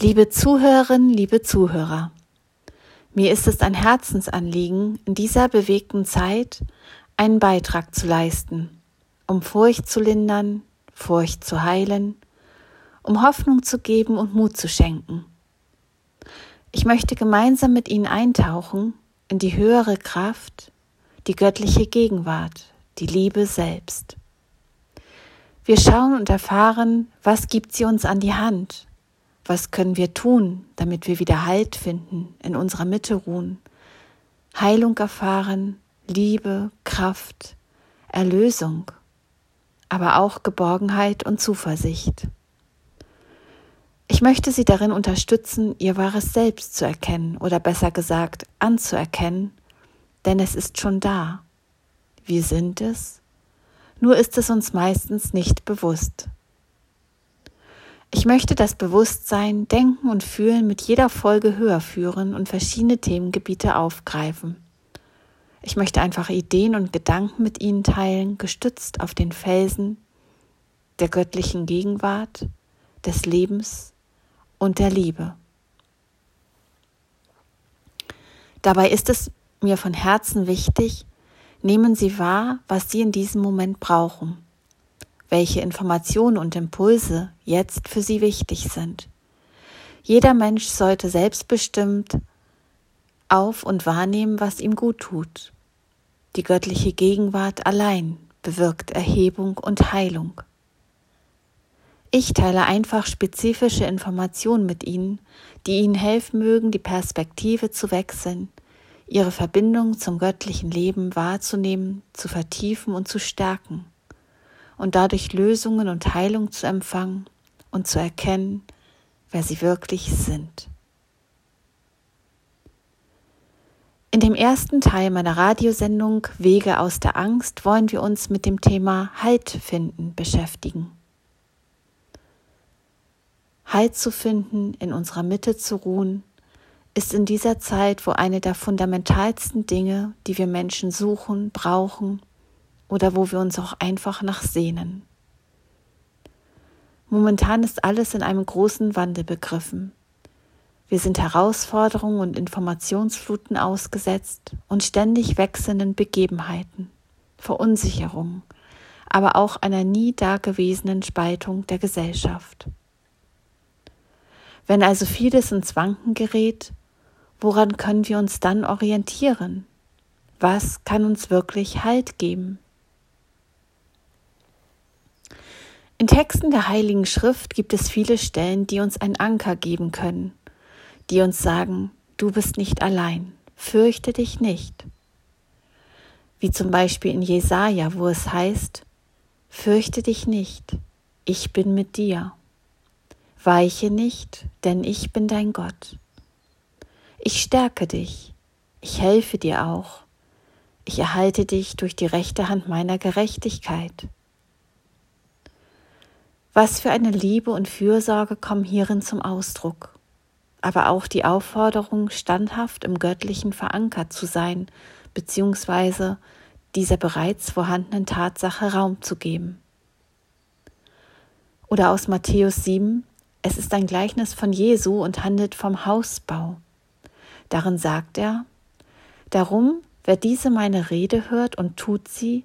Liebe Zuhörerinnen, liebe Zuhörer, mir ist es ein Herzensanliegen, in dieser bewegten Zeit einen Beitrag zu leisten, um Furcht zu lindern, Furcht zu heilen, um Hoffnung zu geben und Mut zu schenken. Ich möchte gemeinsam mit Ihnen eintauchen in die höhere Kraft, die göttliche Gegenwart, die Liebe selbst. Wir schauen und erfahren, was gibt sie uns an die Hand, was können wir tun, damit wir wieder Halt finden, in unserer Mitte ruhen, Heilung erfahren, Liebe, Kraft, Erlösung, aber auch Geborgenheit und Zuversicht. Ich möchte Sie darin unterstützen, Ihr wahres Selbst zu erkennen oder besser gesagt anzuerkennen, denn es ist schon da. Wir sind es, nur ist es uns meistens nicht bewusst. Ich möchte das Bewusstsein, Denken und Fühlen mit jeder Folge höher führen und verschiedene Themengebiete aufgreifen. Ich möchte einfach Ideen und Gedanken mit Ihnen teilen, gestützt auf den Felsen der göttlichen Gegenwart, des Lebens und der Liebe. Dabei ist es mir von Herzen wichtig, nehmen Sie wahr, was Sie in diesem Moment brauchen welche Informationen und Impulse jetzt für sie wichtig sind. Jeder Mensch sollte selbstbestimmt auf und wahrnehmen, was ihm gut tut. Die göttliche Gegenwart allein bewirkt Erhebung und Heilung. Ich teile einfach spezifische Informationen mit Ihnen, die Ihnen helfen mögen, die Perspektive zu wechseln, Ihre Verbindung zum göttlichen Leben wahrzunehmen, zu vertiefen und zu stärken und dadurch Lösungen und Heilung zu empfangen und zu erkennen, wer sie wirklich sind. In dem ersten Teil meiner Radiosendung Wege aus der Angst wollen wir uns mit dem Thema Halt finden beschäftigen. Halt zu finden, in unserer Mitte zu ruhen, ist in dieser Zeit, wo eine der fundamentalsten Dinge, die wir Menschen suchen, brauchen oder wo wir uns auch einfach nach sehnen. Momentan ist alles in einem großen Wandel begriffen. Wir sind Herausforderungen und Informationsfluten ausgesetzt und ständig wechselnden Begebenheiten, Verunsicherungen, aber auch einer nie dagewesenen Spaltung der Gesellschaft. Wenn also vieles ins Wanken gerät, woran können wir uns dann orientieren? Was kann uns wirklich Halt geben? In Texten der Heiligen Schrift gibt es viele Stellen, die uns einen Anker geben können, die uns sagen, du bist nicht allein, fürchte dich nicht. Wie zum Beispiel in Jesaja, wo es heißt, fürchte dich nicht, ich bin mit dir. Weiche nicht, denn ich bin dein Gott. Ich stärke dich, ich helfe dir auch, ich erhalte dich durch die rechte Hand meiner Gerechtigkeit. Was für eine Liebe und Fürsorge kommen hierin zum Ausdruck, aber auch die Aufforderung, standhaft im Göttlichen verankert zu sein, beziehungsweise dieser bereits vorhandenen Tatsache Raum zu geben. Oder aus Matthäus 7, es ist ein Gleichnis von Jesu und handelt vom Hausbau. Darin sagt er, Darum, wer diese meine Rede hört und tut sie,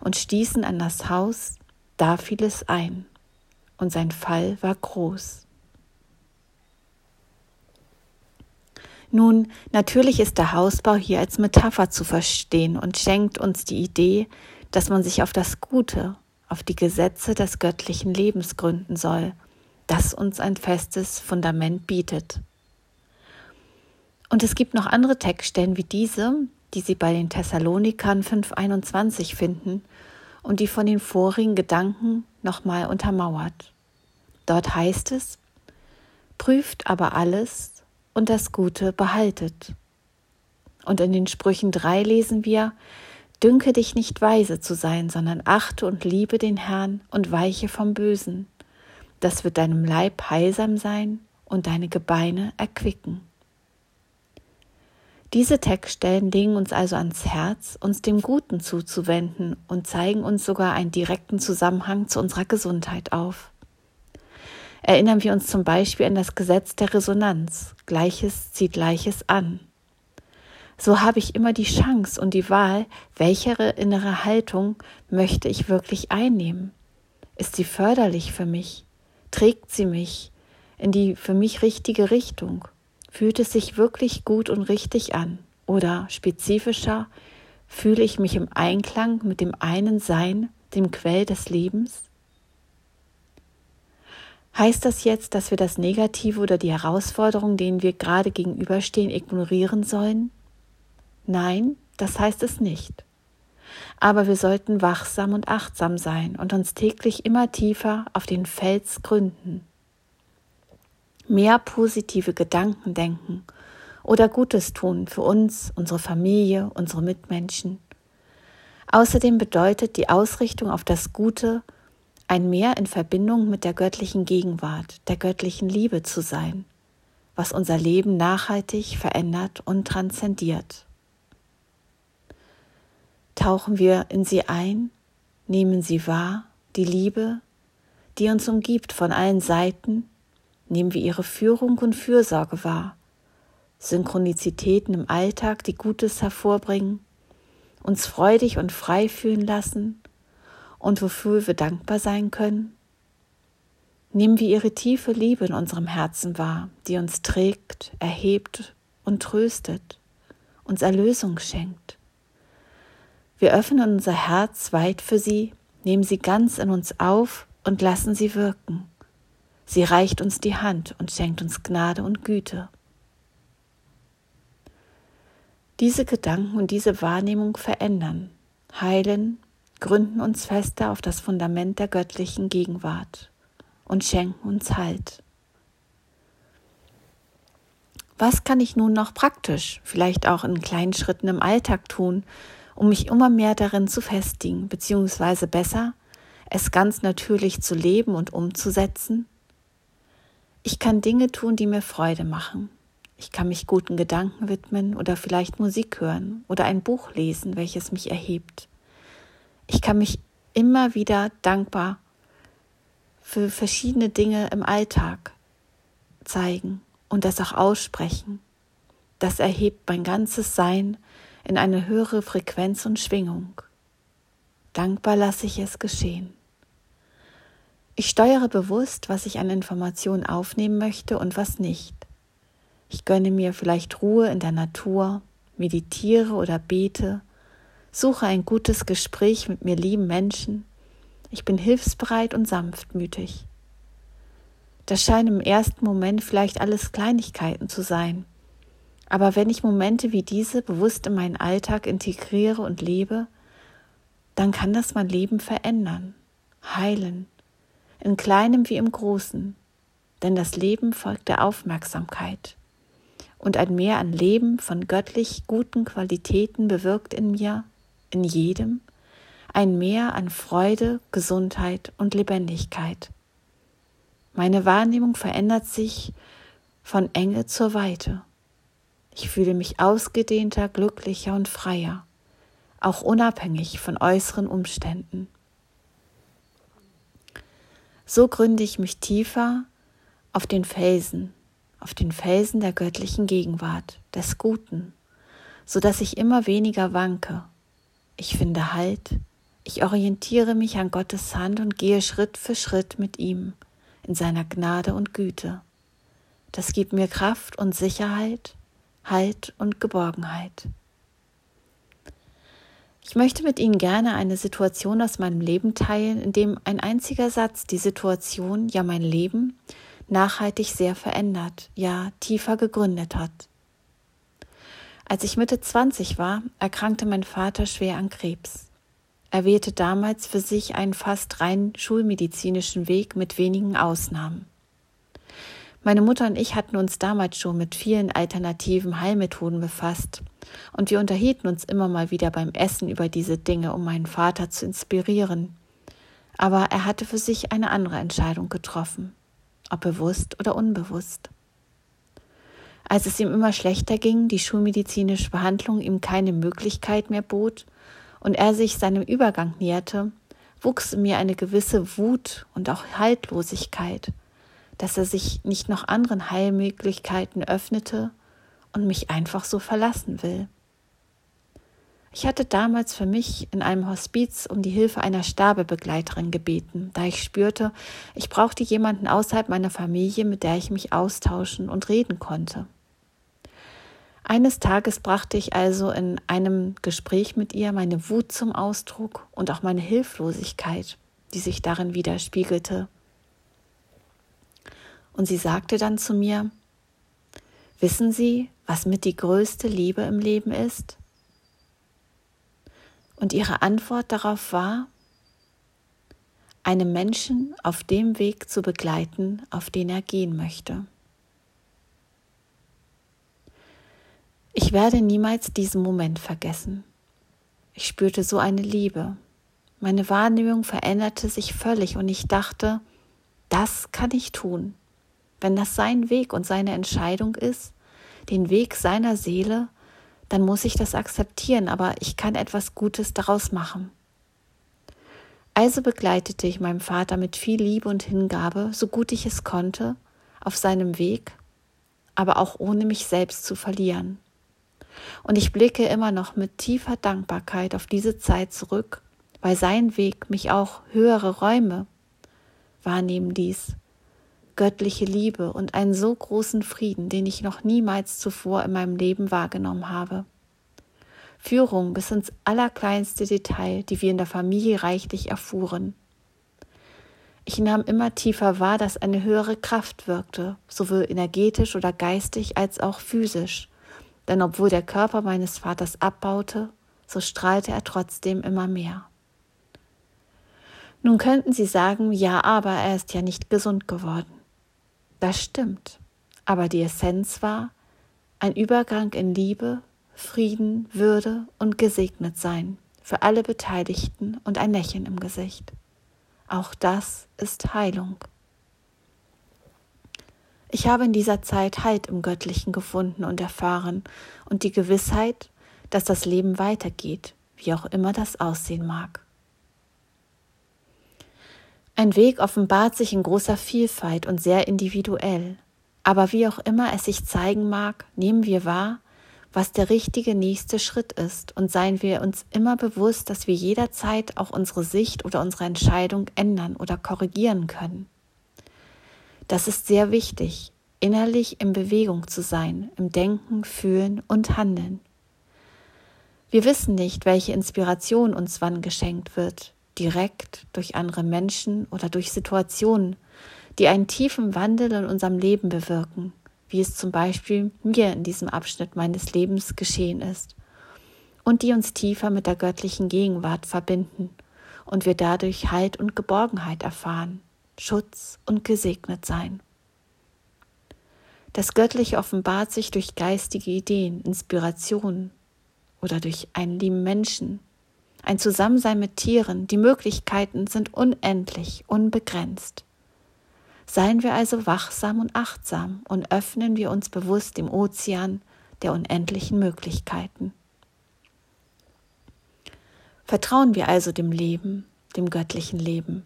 und stießen an das Haus, da fiel es ein, und sein Fall war groß. Nun, natürlich ist der Hausbau hier als Metapher zu verstehen und schenkt uns die Idee, dass man sich auf das Gute, auf die Gesetze des göttlichen Lebens gründen soll, das uns ein festes Fundament bietet. Und es gibt noch andere Textstellen wie diese, die Sie bei den Thessalonikern 5.21 finden und die von den vorigen Gedanken nochmal untermauert. Dort heißt es, prüft aber alles und das Gute behaltet. Und in den Sprüchen drei lesen wir, Dünke dich nicht weise zu sein, sondern achte und liebe den Herrn und weiche vom Bösen. Das wird deinem Leib heilsam sein und deine Gebeine erquicken. Diese Textstellen legen uns also ans Herz, uns dem Guten zuzuwenden und zeigen uns sogar einen direkten Zusammenhang zu unserer Gesundheit auf. Erinnern wir uns zum Beispiel an das Gesetz der Resonanz. Gleiches zieht Gleiches an. So habe ich immer die Chance und die Wahl, welche innere Haltung möchte ich wirklich einnehmen. Ist sie förderlich für mich? Trägt sie mich in die für mich richtige Richtung? Fühlt es sich wirklich gut und richtig an? Oder spezifischer, fühle ich mich im Einklang mit dem einen Sein, dem Quell des Lebens? Heißt das jetzt, dass wir das Negative oder die Herausforderungen, denen wir gerade gegenüberstehen, ignorieren sollen? Nein, das heißt es nicht. Aber wir sollten wachsam und achtsam sein und uns täglich immer tiefer auf den Fels gründen. Mehr positive Gedanken denken oder Gutes tun für uns, unsere Familie, unsere Mitmenschen. Außerdem bedeutet die Ausrichtung auf das Gute, ein Mehr in Verbindung mit der göttlichen Gegenwart, der göttlichen Liebe zu sein, was unser Leben nachhaltig verändert und transzendiert tauchen wir in sie ein, nehmen sie wahr, die Liebe, die uns umgibt von allen Seiten, nehmen wir ihre Führung und Fürsorge wahr, Synchronizitäten im Alltag, die Gutes hervorbringen, uns freudig und frei fühlen lassen und wofür wir dankbar sein können. Nehmen wir ihre tiefe Liebe in unserem Herzen wahr, die uns trägt, erhebt und tröstet, uns Erlösung schenkt. Wir öffnen unser Herz weit für sie, nehmen sie ganz in uns auf und lassen sie wirken. Sie reicht uns die Hand und schenkt uns Gnade und Güte. Diese Gedanken und diese Wahrnehmung verändern, heilen, gründen uns fester auf das Fundament der göttlichen Gegenwart und schenken uns Halt. Was kann ich nun noch praktisch, vielleicht auch in kleinen Schritten im Alltag tun, um mich immer mehr darin zu festigen, beziehungsweise besser, es ganz natürlich zu leben und umzusetzen? Ich kann Dinge tun, die mir Freude machen. Ich kann mich guten Gedanken widmen oder vielleicht Musik hören oder ein Buch lesen, welches mich erhebt. Ich kann mich immer wieder dankbar für verschiedene Dinge im Alltag zeigen und das auch aussprechen. Das erhebt mein ganzes Sein in eine höhere Frequenz und Schwingung. Dankbar lasse ich es geschehen. Ich steuere bewusst, was ich an Informationen aufnehmen möchte und was nicht. Ich gönne mir vielleicht Ruhe in der Natur, meditiere oder bete, suche ein gutes Gespräch mit mir lieben Menschen. Ich bin hilfsbereit und sanftmütig. Das scheinen im ersten Moment vielleicht alles Kleinigkeiten zu sein, aber wenn ich Momente wie diese bewusst in meinen Alltag integriere und lebe, dann kann das mein Leben verändern, heilen, in kleinem wie im großen, denn das Leben folgt der Aufmerksamkeit. Und ein Mehr an Leben von göttlich guten Qualitäten bewirkt in mir, in jedem, ein Mehr an Freude, Gesundheit und Lebendigkeit. Meine Wahrnehmung verändert sich von Enge zur Weite. Ich fühle mich ausgedehnter, glücklicher und freier, auch unabhängig von äußeren Umständen. So gründe ich mich tiefer auf den Felsen, auf den Felsen der göttlichen Gegenwart, des Guten, so dass ich immer weniger wanke. Ich finde Halt, ich orientiere mich an Gottes Hand und gehe Schritt für Schritt mit ihm in seiner Gnade und Güte. Das gibt mir Kraft und Sicherheit Halt und Geborgenheit. Ich möchte mit Ihnen gerne eine Situation aus meinem Leben teilen, in dem ein einziger Satz die Situation, ja mein Leben, nachhaltig sehr verändert, ja tiefer gegründet hat. Als ich Mitte 20 war, erkrankte mein Vater schwer an Krebs. Er wählte damals für sich einen fast rein schulmedizinischen Weg mit wenigen Ausnahmen. Meine Mutter und ich hatten uns damals schon mit vielen alternativen Heilmethoden befasst und wir unterhielten uns immer mal wieder beim Essen über diese Dinge, um meinen Vater zu inspirieren. Aber er hatte für sich eine andere Entscheidung getroffen, ob bewusst oder unbewusst. Als es ihm immer schlechter ging, die schulmedizinische Behandlung ihm keine Möglichkeit mehr bot und er sich seinem Übergang näherte, wuchs in mir eine gewisse Wut und auch Haltlosigkeit, dass er sich nicht noch anderen Heilmöglichkeiten öffnete und mich einfach so verlassen will. Ich hatte damals für mich in einem Hospiz um die Hilfe einer Sterbebegleiterin gebeten, da ich spürte, ich brauchte jemanden außerhalb meiner Familie, mit der ich mich austauschen und reden konnte. Eines Tages brachte ich also in einem Gespräch mit ihr meine Wut zum Ausdruck und auch meine Hilflosigkeit, die sich darin widerspiegelte. Und sie sagte dann zu mir, Wissen Sie, was mit die größte Liebe im Leben ist? Und ihre Antwort darauf war, einem Menschen auf dem Weg zu begleiten, auf den er gehen möchte. Ich werde niemals diesen Moment vergessen. Ich spürte so eine Liebe. Meine Wahrnehmung veränderte sich völlig und ich dachte, das kann ich tun. Wenn das sein Weg und seine Entscheidung ist, den Weg seiner Seele, dann muss ich das akzeptieren, aber ich kann etwas Gutes daraus machen. Also begleitete ich meinen Vater mit viel Liebe und Hingabe, so gut ich es konnte, auf seinem Weg, aber auch ohne mich selbst zu verlieren. Und ich blicke immer noch mit tiefer Dankbarkeit auf diese Zeit zurück, weil sein Weg mich auch höhere Räume wahrnehmen ließ göttliche Liebe und einen so großen Frieden, den ich noch niemals zuvor in meinem Leben wahrgenommen habe. Führung bis ins allerkleinste Detail, die wir in der Familie reichlich erfuhren. Ich nahm immer tiefer wahr, dass eine höhere Kraft wirkte, sowohl energetisch oder geistig als auch physisch. Denn obwohl der Körper meines Vaters abbaute, so strahlte er trotzdem immer mehr. Nun könnten Sie sagen, ja, aber er ist ja nicht gesund geworden. Das stimmt. Aber die Essenz war ein Übergang in Liebe, Frieden, Würde und gesegnet sein für alle Beteiligten und ein Lächeln im Gesicht. Auch das ist Heilung. Ich habe in dieser Zeit Halt im Göttlichen gefunden und erfahren und die Gewissheit, dass das Leben weitergeht, wie auch immer das aussehen mag. Ein Weg offenbart sich in großer Vielfalt und sehr individuell. Aber wie auch immer es sich zeigen mag, nehmen wir wahr, was der richtige nächste Schritt ist und seien wir uns immer bewusst, dass wir jederzeit auch unsere Sicht oder unsere Entscheidung ändern oder korrigieren können. Das ist sehr wichtig, innerlich in Bewegung zu sein, im Denken, Fühlen und Handeln. Wir wissen nicht, welche Inspiration uns wann geschenkt wird, direkt durch andere Menschen oder durch Situationen, die einen tiefen Wandel in unserem Leben bewirken, wie es zum Beispiel mir in diesem Abschnitt meines Lebens geschehen ist, und die uns tiefer mit der göttlichen Gegenwart verbinden und wir dadurch Halt und Geborgenheit erfahren, Schutz und gesegnet sein. Das Göttliche offenbart sich durch geistige Ideen, Inspirationen oder durch einen lieben Menschen, ein Zusammensein mit Tieren, die Möglichkeiten sind unendlich, unbegrenzt. Seien wir also wachsam und achtsam und öffnen wir uns bewusst dem Ozean der unendlichen Möglichkeiten. Vertrauen wir also dem Leben, dem göttlichen Leben,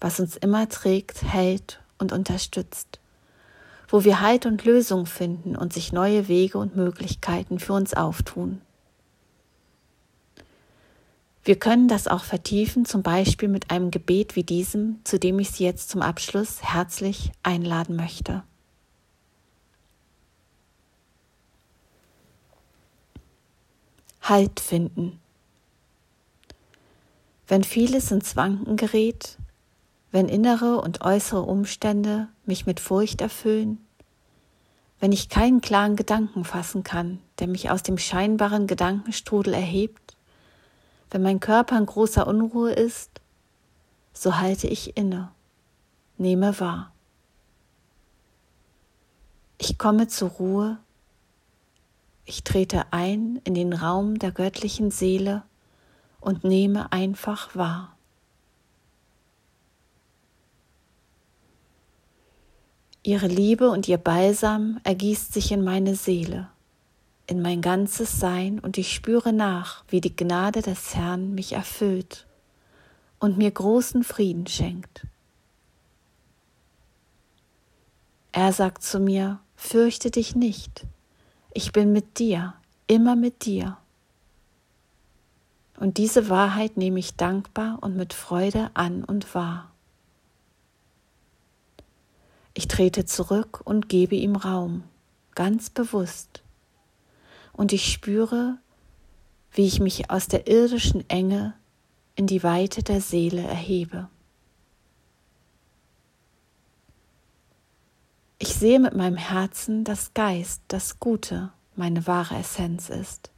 was uns immer trägt, hält und unterstützt, wo wir Halt und Lösung finden und sich neue Wege und Möglichkeiten für uns auftun. Wir können das auch vertiefen, zum Beispiel mit einem Gebet wie diesem, zu dem ich Sie jetzt zum Abschluss herzlich einladen möchte. Halt finden. Wenn vieles ins Wanken gerät, wenn innere und äußere Umstände mich mit Furcht erfüllen, wenn ich keinen klaren Gedanken fassen kann, der mich aus dem scheinbaren Gedankenstrudel erhebt, wenn mein Körper in großer Unruhe ist, so halte ich inne, nehme wahr. Ich komme zur Ruhe, ich trete ein in den Raum der göttlichen Seele und nehme einfach wahr. Ihre Liebe und ihr Balsam ergießt sich in meine Seele, in mein ganzes Sein, und ich spüre nach, wie die Gnade des Herrn mich erfüllt und mir großen Frieden schenkt. Er sagt zu mir, fürchte dich nicht, ich bin mit dir, immer mit dir. Und diese Wahrheit nehme ich dankbar und mit Freude an und wahr. Ich trete zurück und gebe ihm Raum, ganz bewusst. Und ich spüre, wie ich mich aus der irdischen Enge in die Weite der Seele erhebe. Ich sehe mit meinem Herzen, dass Geist, das Gute, meine wahre Essenz ist,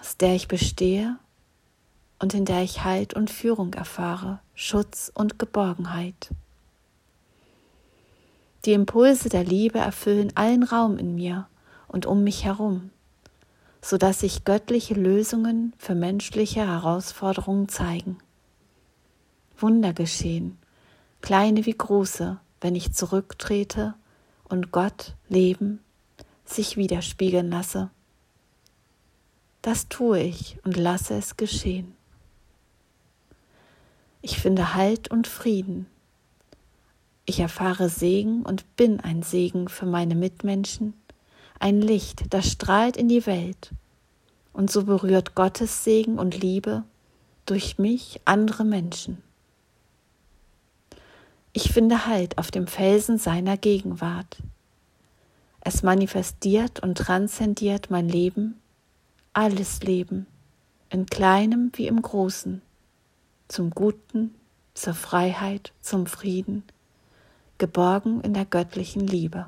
aus der ich bestehe und in der ich Halt und Führung erfahre, Schutz und Geborgenheit. Die Impulse der Liebe erfüllen allen Raum in mir und um mich herum, so dass sich göttliche Lösungen für menschliche Herausforderungen zeigen. Wunder geschehen, kleine wie große, wenn ich zurücktrete und Gott, Leben, sich widerspiegeln lasse. Das tue ich und lasse es geschehen. Ich finde Halt und Frieden ich erfahre Segen und bin ein Segen für meine Mitmenschen, ein Licht, das strahlt in die Welt. Und so berührt Gottes Segen und Liebe durch mich andere Menschen. Ich finde Halt auf dem Felsen seiner Gegenwart. Es manifestiert und transzendiert mein Leben, alles Leben, in kleinem wie im großen, zum Guten, zur Freiheit, zum Frieden, geborgen in der göttlichen Liebe.